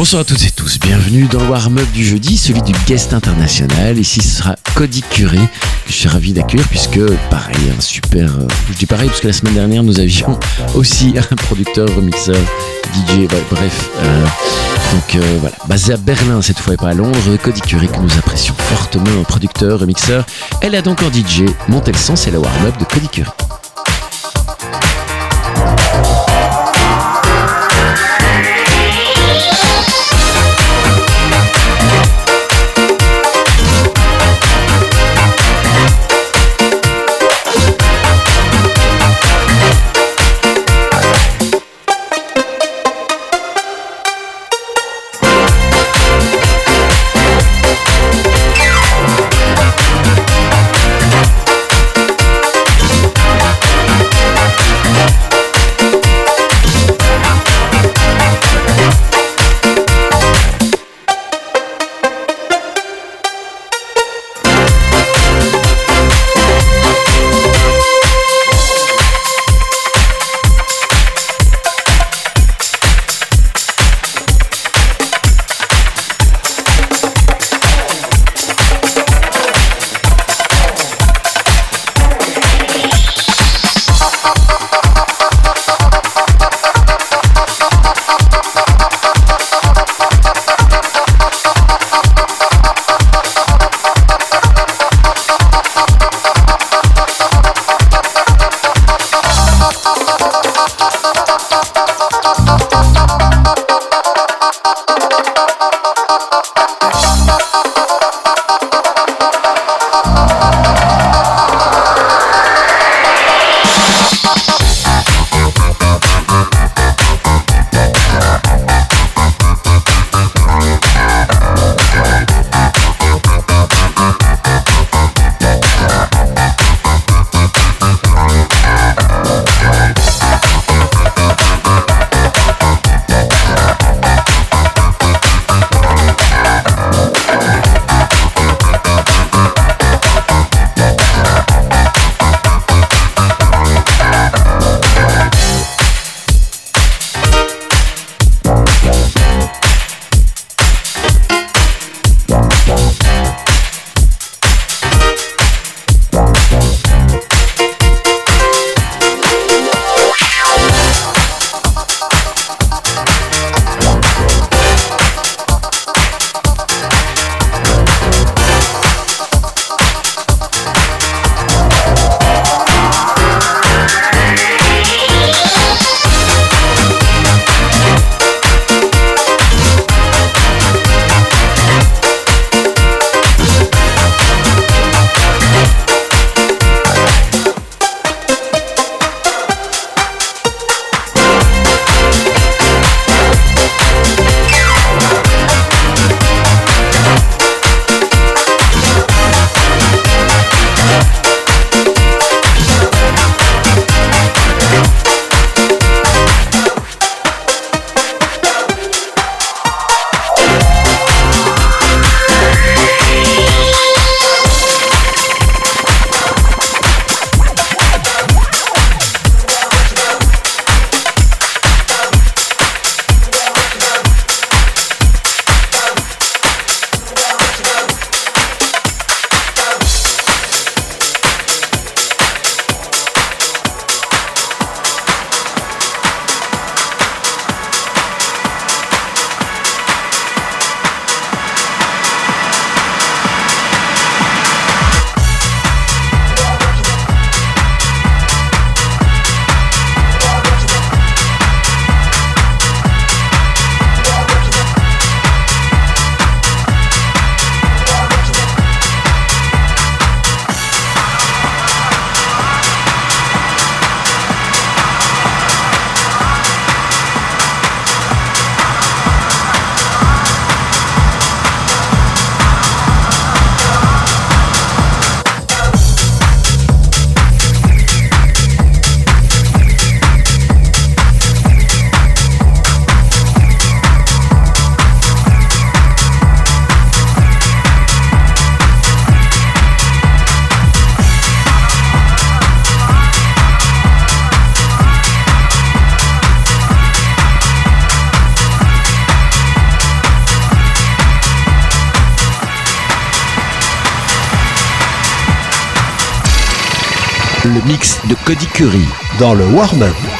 Bonsoir à toutes et tous, bienvenue dans le warm-up du jeudi, celui du guest international. Ici ce sera Cody Curé, que je suis ravi d'accueillir puisque pareil, un super... Euh, je dis pareil parce que la semaine dernière nous avions aussi un producteur, remixeur, DJ, bref. Euh, donc euh, voilà, basé à Berlin cette fois et pas à Londres, Cody Curé que nous apprécions fortement, producteur, remixeur. Elle a donc en DJ, montez le son, c'est le warm-up de Cody Curé. De Cody Curry. Dans le warm-up.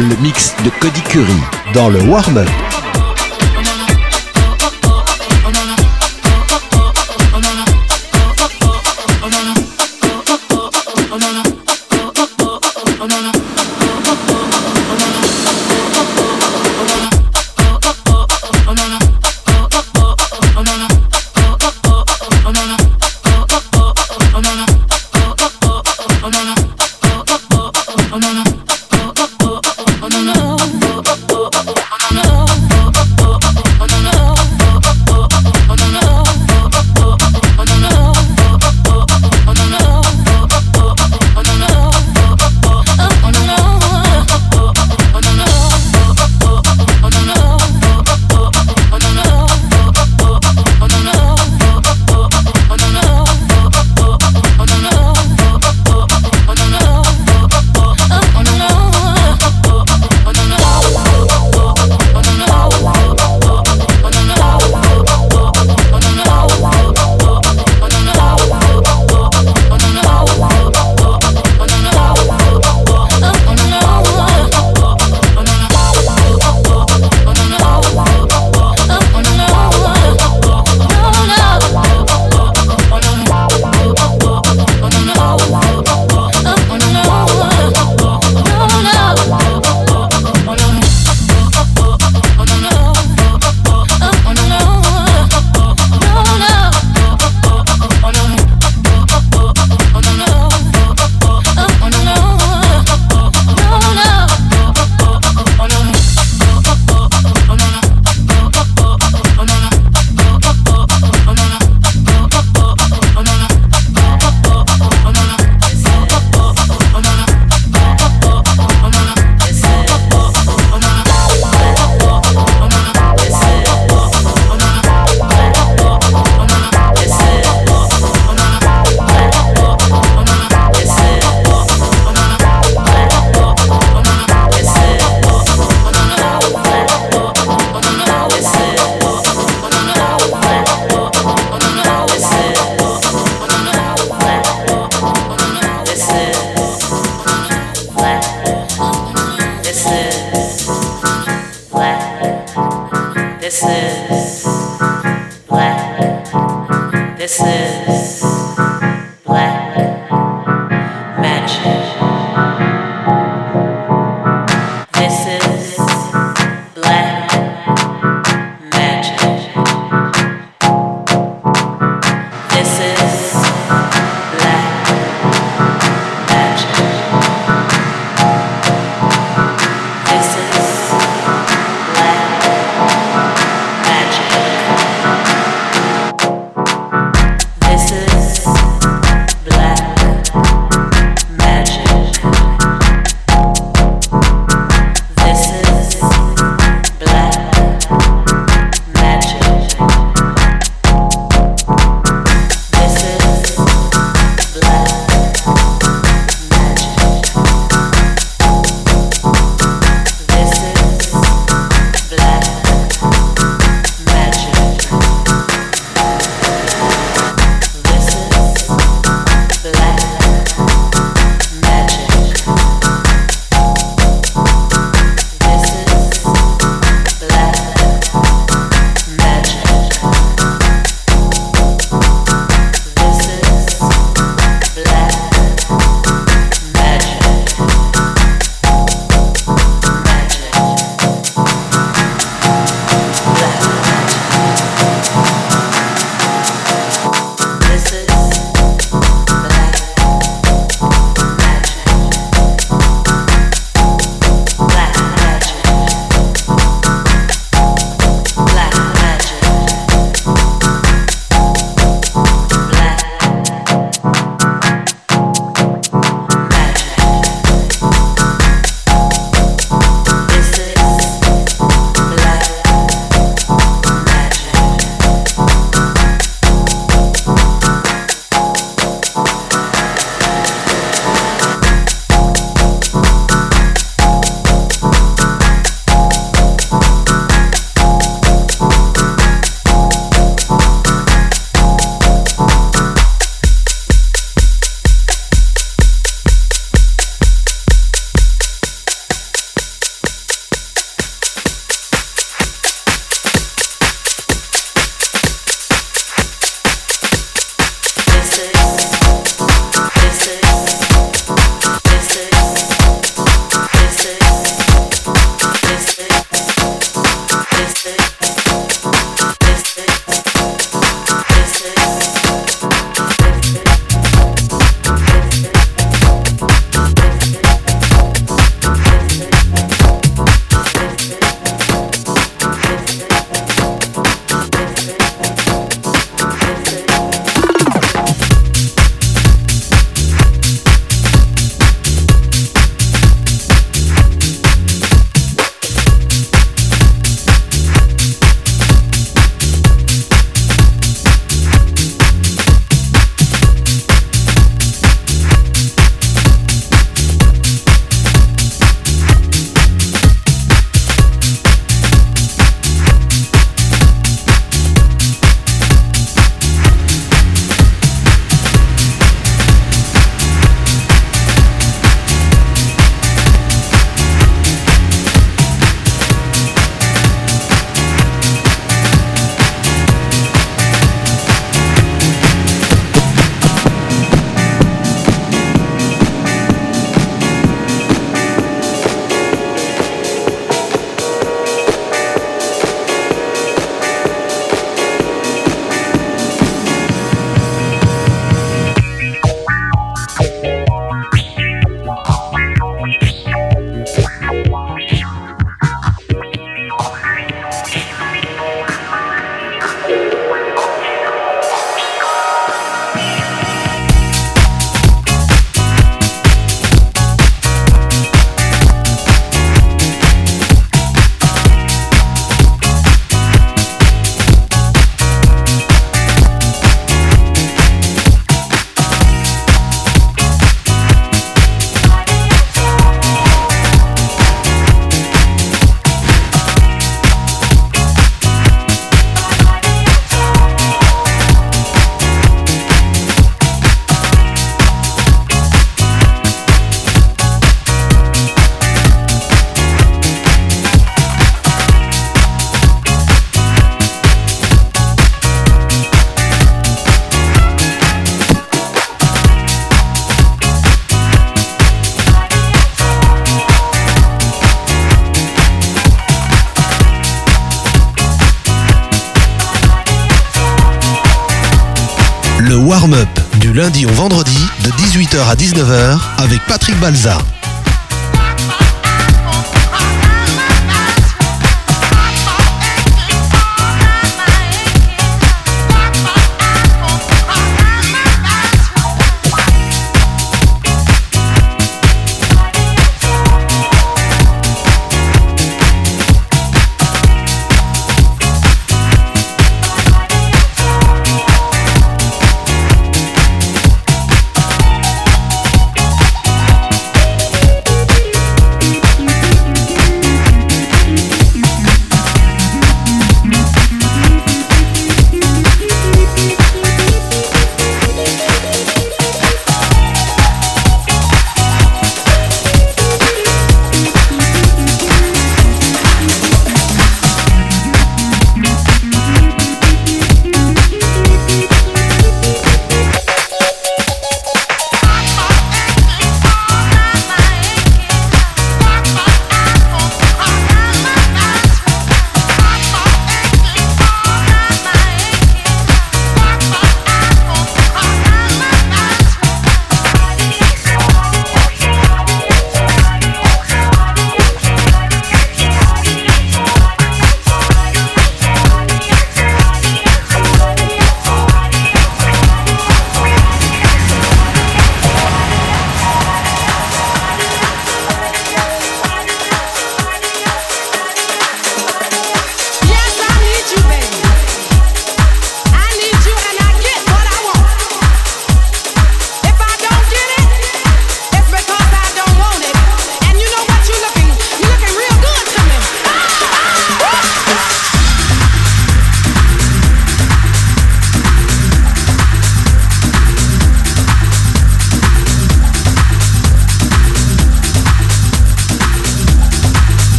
Le mix de Cody Curry dans le warm-up. 19h avec Patrick Balza.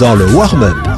Dans le warm-up.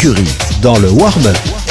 Curry. Dans le warm-up.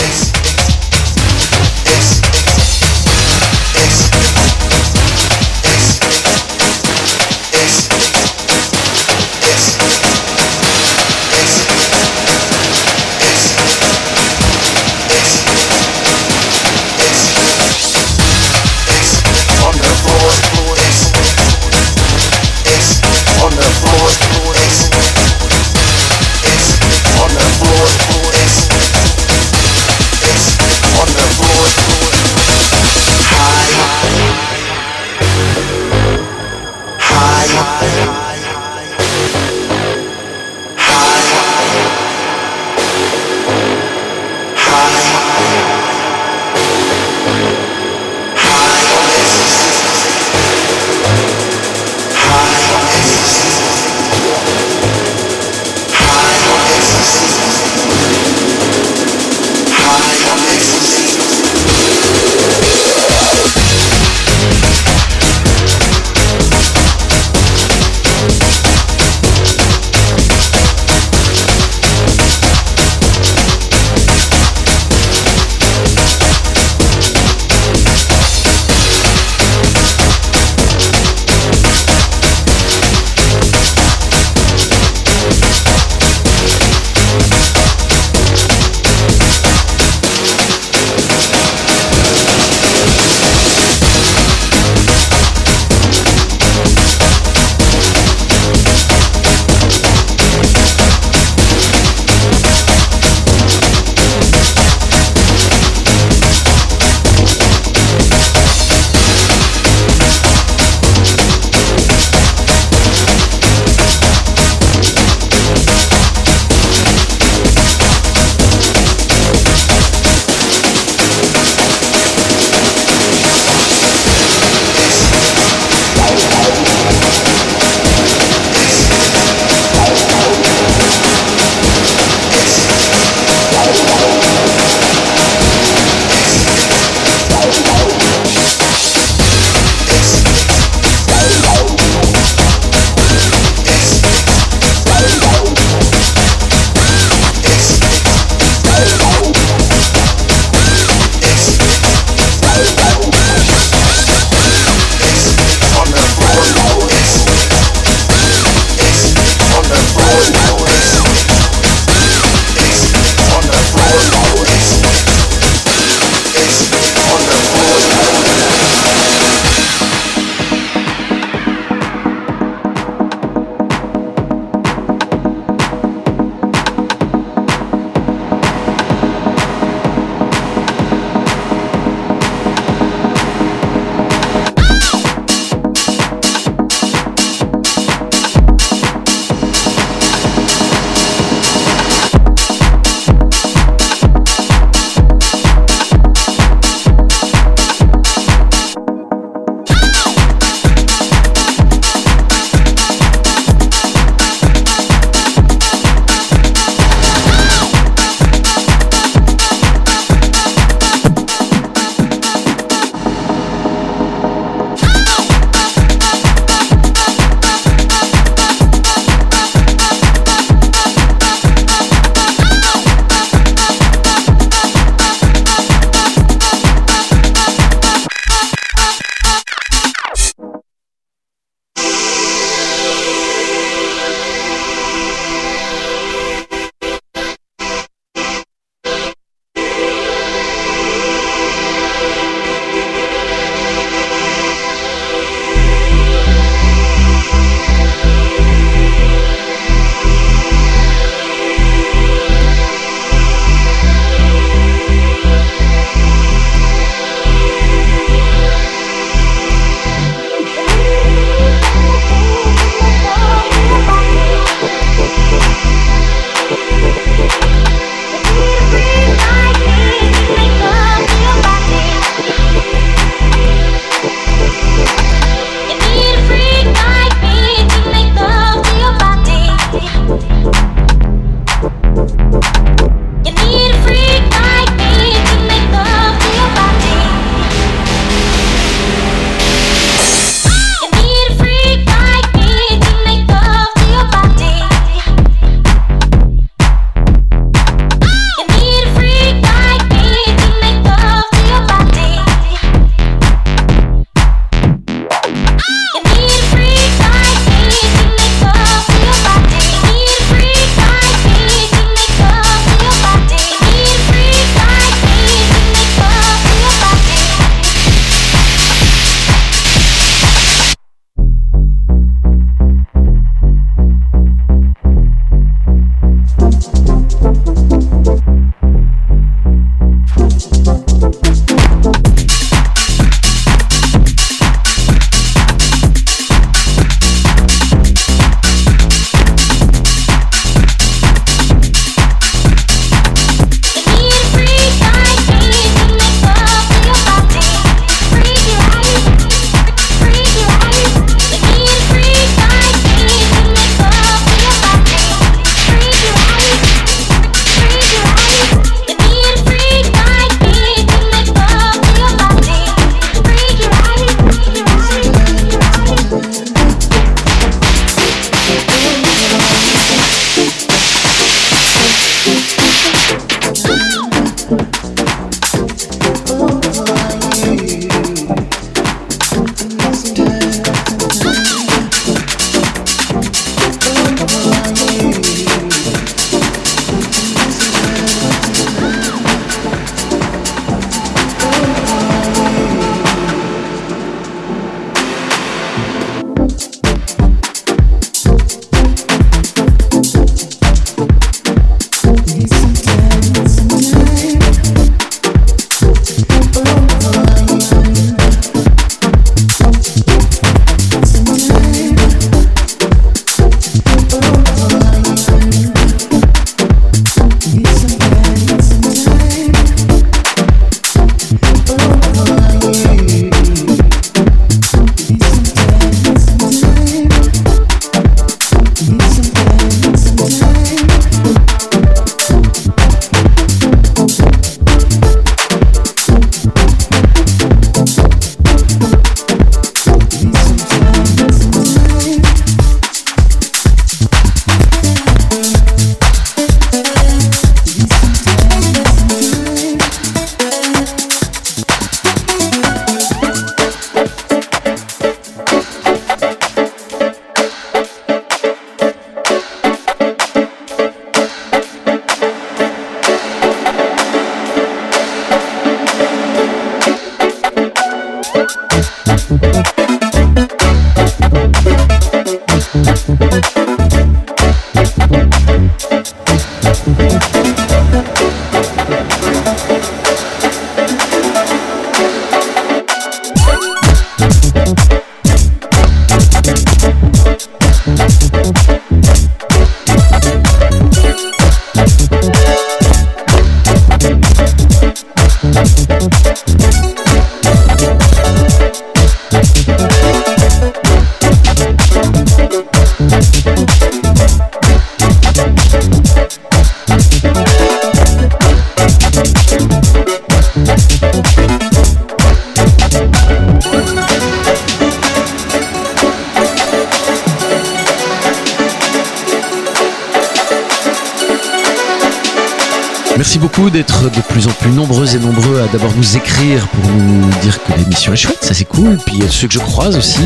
Beaucoup d'être de plus en plus nombreux et nombreux à d'abord nous écrire pour nous dire que l'émission est chouette, ça c'est cool. Puis euh, ceux que je croise aussi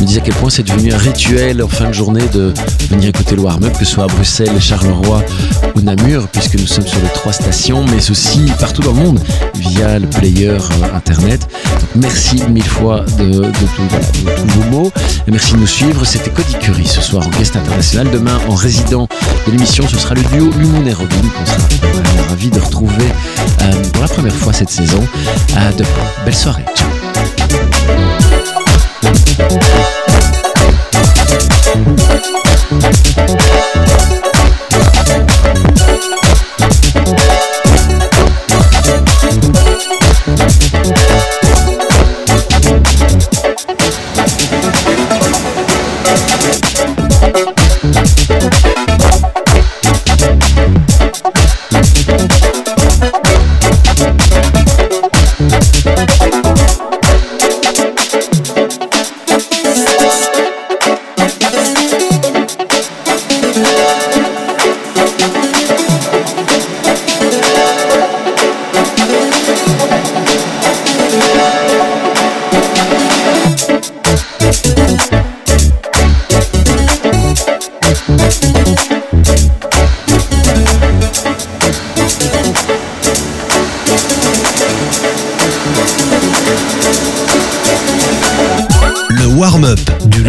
me disent à quel point c'est devenu un rituel en fin de journée de venir écouter le warm-up, que ce soit à Bruxelles, Charleroi ou Namur, puisque nous sommes sur les trois stations, mais aussi partout dans le monde via le player euh, internet. Merci mille fois de, tous vos mots. Et merci de nous suivre. C'était Cody Curry ce soir en guest international. Demain, en résident de l'émission, ce sera le duo Lumon et Robin qu'on sera vraiment ravis de retrouver euh, pour la première fois cette saison. À demain. Belle soirée.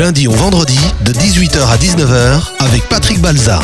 Lundi au vendredi de 18h à 19h avec Patrick Balza.